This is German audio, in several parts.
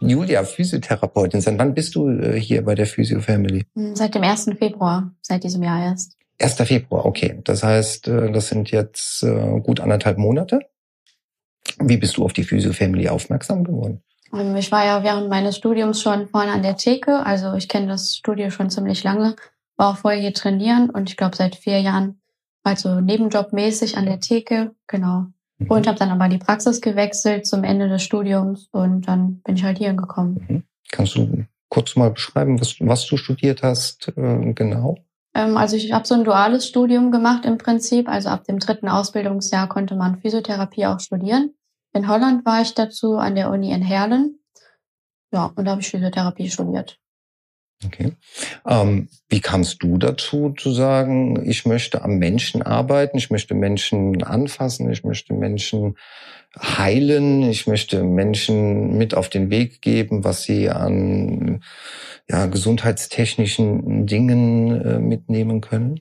Julia, Physiotherapeutin, seit wann bist du äh, hier bei der Physio Family? Hm, Seit dem 1. Februar, seit diesem Jahr erst. 1. Februar, okay. Das heißt, äh, das sind jetzt äh, gut anderthalb Monate. Wie bist du auf die Physio Family aufmerksam geworden? Ähm, Ich war ja während meines Studiums schon vorne an der Theke, also ich kenne das Studio schon ziemlich lange, war auch vorher hier trainieren und ich glaube seit vier Jahren also nebenjobmäßig an der Theke, genau. Mhm. Und habe dann aber die Praxis gewechselt zum Ende des Studiums und dann bin ich halt hier gekommen. Mhm. Kannst du kurz mal beschreiben, was, was du studiert hast, äh, genau? Ähm, also ich habe so ein duales Studium gemacht im Prinzip. Also ab dem dritten Ausbildungsjahr konnte man Physiotherapie auch studieren. In Holland war ich dazu an der Uni in Herlen. Ja, und da habe ich Physiotherapie studiert. Okay. Ähm, wie kamst du dazu zu sagen, ich möchte am Menschen arbeiten, ich möchte Menschen anfassen, ich möchte Menschen heilen, ich möchte Menschen mit auf den Weg geben, was sie an ja, gesundheitstechnischen Dingen äh, mitnehmen können?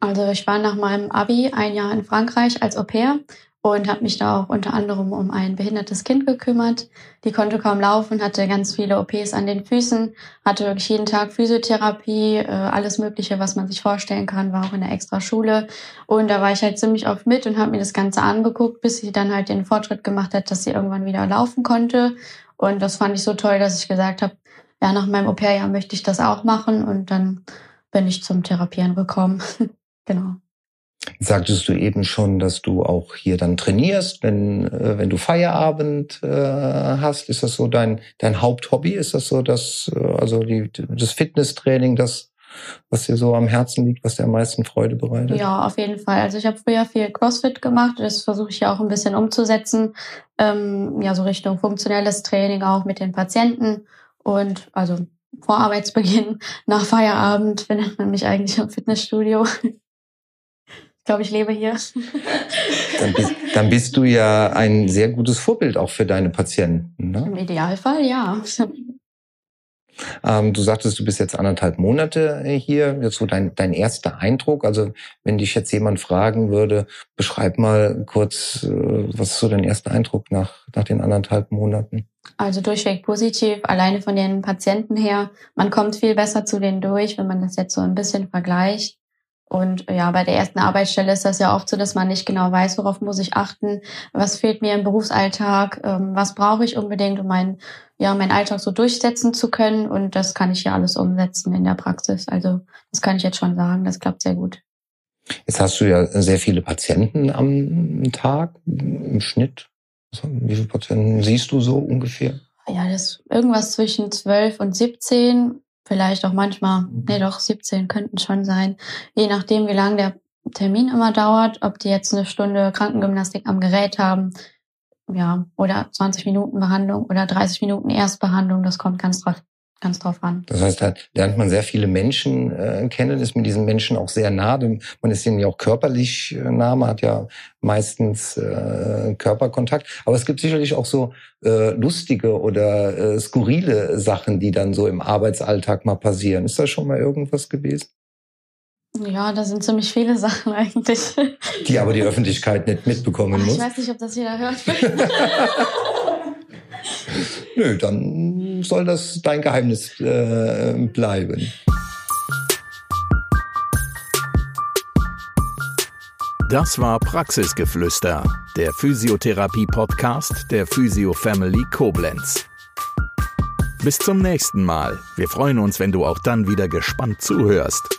Also ich war nach meinem Abi ein Jahr in Frankreich als Au pair und habe mich da auch unter anderem um ein behindertes Kind gekümmert. Die konnte kaum laufen, hatte ganz viele OPs an den Füßen, hatte wirklich jeden Tag Physiotherapie, äh, alles Mögliche, was man sich vorstellen kann, war auch in der Extraschule. Und da war ich halt ziemlich oft mit und habe mir das Ganze angeguckt, bis sie dann halt den Fortschritt gemacht hat, dass sie irgendwann wieder laufen konnte. Und das fand ich so toll, dass ich gesagt habe, ja, nach meinem Au-pair-Jahr möchte ich das auch machen. Und dann bin ich zum Therapieren gekommen. genau. Sagtest du eben schon, dass du auch hier dann trainierst, wenn, äh, wenn du Feierabend äh, hast? Ist das so dein, dein Haupthobby? Ist das so das, äh, also die, das Fitnesstraining, das, was dir so am Herzen liegt, was dir am meisten Freude bereitet? Ja, auf jeden Fall. Also ich habe früher viel CrossFit gemacht. Das versuche ich ja auch ein bisschen umzusetzen. Ähm, ja, so Richtung funktionelles Training auch mit den Patienten. Und also vor Arbeitsbeginn, nach Feierabend findet man mich eigentlich im Fitnessstudio. Ich glaube, ich lebe hier. Dann bist, dann bist du ja ein sehr gutes Vorbild auch für deine Patienten. Ne? Im Idealfall, ja. Ähm, du sagtest, du bist jetzt anderthalb Monate hier. Jetzt so dein, dein erster Eindruck. Also wenn dich jetzt jemand fragen würde, beschreib mal kurz, äh, was ist so dein erster Eindruck nach, nach den anderthalb Monaten? Also durchweg positiv, alleine von den Patienten her. Man kommt viel besser zu denen durch, wenn man das jetzt so ein bisschen vergleicht. Und ja, bei der ersten Arbeitsstelle ist das ja oft so, dass man nicht genau weiß, worauf muss ich achten, was fehlt mir im Berufsalltag, ähm, was brauche ich unbedingt, um meinen ja, meinen Alltag so durchsetzen zu können. Und das kann ich hier alles umsetzen in der Praxis. Also das kann ich jetzt schon sagen, das klappt sehr gut. Jetzt hast du ja sehr viele Patienten am Tag im Schnitt. Also, Wie viele Patienten siehst du so ungefähr? Ja, das ist irgendwas zwischen 12 und 17, vielleicht auch manchmal, nee doch, 17 könnten schon sein. Je nachdem, wie lange der Termin immer dauert, ob die jetzt eine Stunde Krankengymnastik am Gerät haben, ja, oder 20 Minuten Behandlung oder 30 Minuten Erstbehandlung, das kommt ganz drauf, ganz drauf an. Das heißt, da lernt man sehr viele Menschen äh, kennen, ist mit diesen Menschen auch sehr nah. Man ist ihnen ja auch körperlich äh, nah, man hat ja meistens äh, Körperkontakt. Aber es gibt sicherlich auch so äh, lustige oder äh, skurrile Sachen, die dann so im Arbeitsalltag mal passieren. Ist da schon mal irgendwas gewesen? Ja, da sind ziemlich viele Sachen eigentlich. Die aber die Öffentlichkeit nicht mitbekommen Ach, muss. ich weiß nicht, ob das jeder hört. Nö, dann soll das dein Geheimnis äh, bleiben. Das war Praxisgeflüster, der Physiotherapie-Podcast der Physio Family Koblenz. Bis zum nächsten Mal. Wir freuen uns, wenn du auch dann wieder gespannt zuhörst.